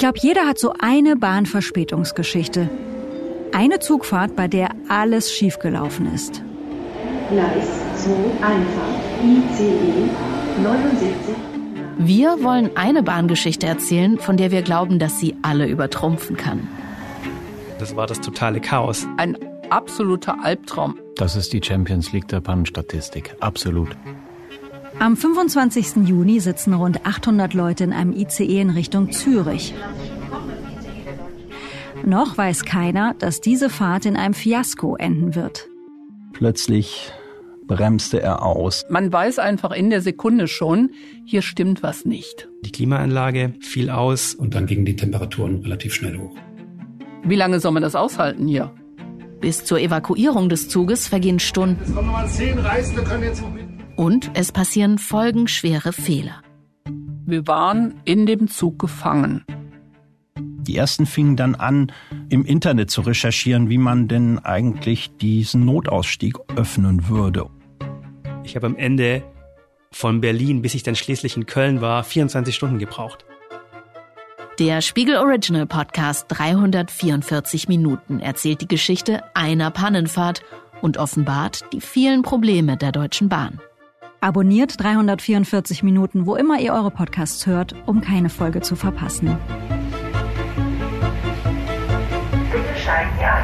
glaube, jeder hat so eine Bahnverspätungsgeschichte. Eine Zugfahrt, bei der alles schiefgelaufen ist. Gleis 2 Einfahrt ICE 79. Wir wollen eine Bahngeschichte erzählen, von der wir glauben, dass sie alle übertrumpfen kann. Das war das totale Chaos. Ein absoluter Albtraum. Das ist die Champions League der Pannenstatistik. Absolut. Am 25. Juni sitzen rund 800 Leute in einem ICE in Richtung Zürich. Noch weiß keiner, dass diese Fahrt in einem Fiasko enden wird. Plötzlich bremste er aus. Man weiß einfach in der Sekunde schon, hier stimmt was nicht. Die Klimaanlage fiel aus. Und dann gingen die Temperaturen relativ schnell hoch. Wie lange soll man das aushalten hier? Bis zur Evakuierung des Zuges vergehen Stunden. Es kommen nochmal zehn Reisende, können jetzt noch mit. Und es passieren folgenschwere Fehler. Wir waren in dem Zug gefangen. Die ersten fingen dann an, im Internet zu recherchieren, wie man denn eigentlich diesen Notausstieg öffnen würde. Ich habe am Ende von Berlin, bis ich dann schließlich in Köln war, 24 Stunden gebraucht. Der Spiegel Original Podcast 344 Minuten erzählt die Geschichte einer Pannenfahrt und offenbart die vielen Probleme der Deutschen Bahn. Abonniert 344 Minuten, wo immer ihr eure Podcasts hört, um keine Folge zu verpassen. Bitte schalten Sie.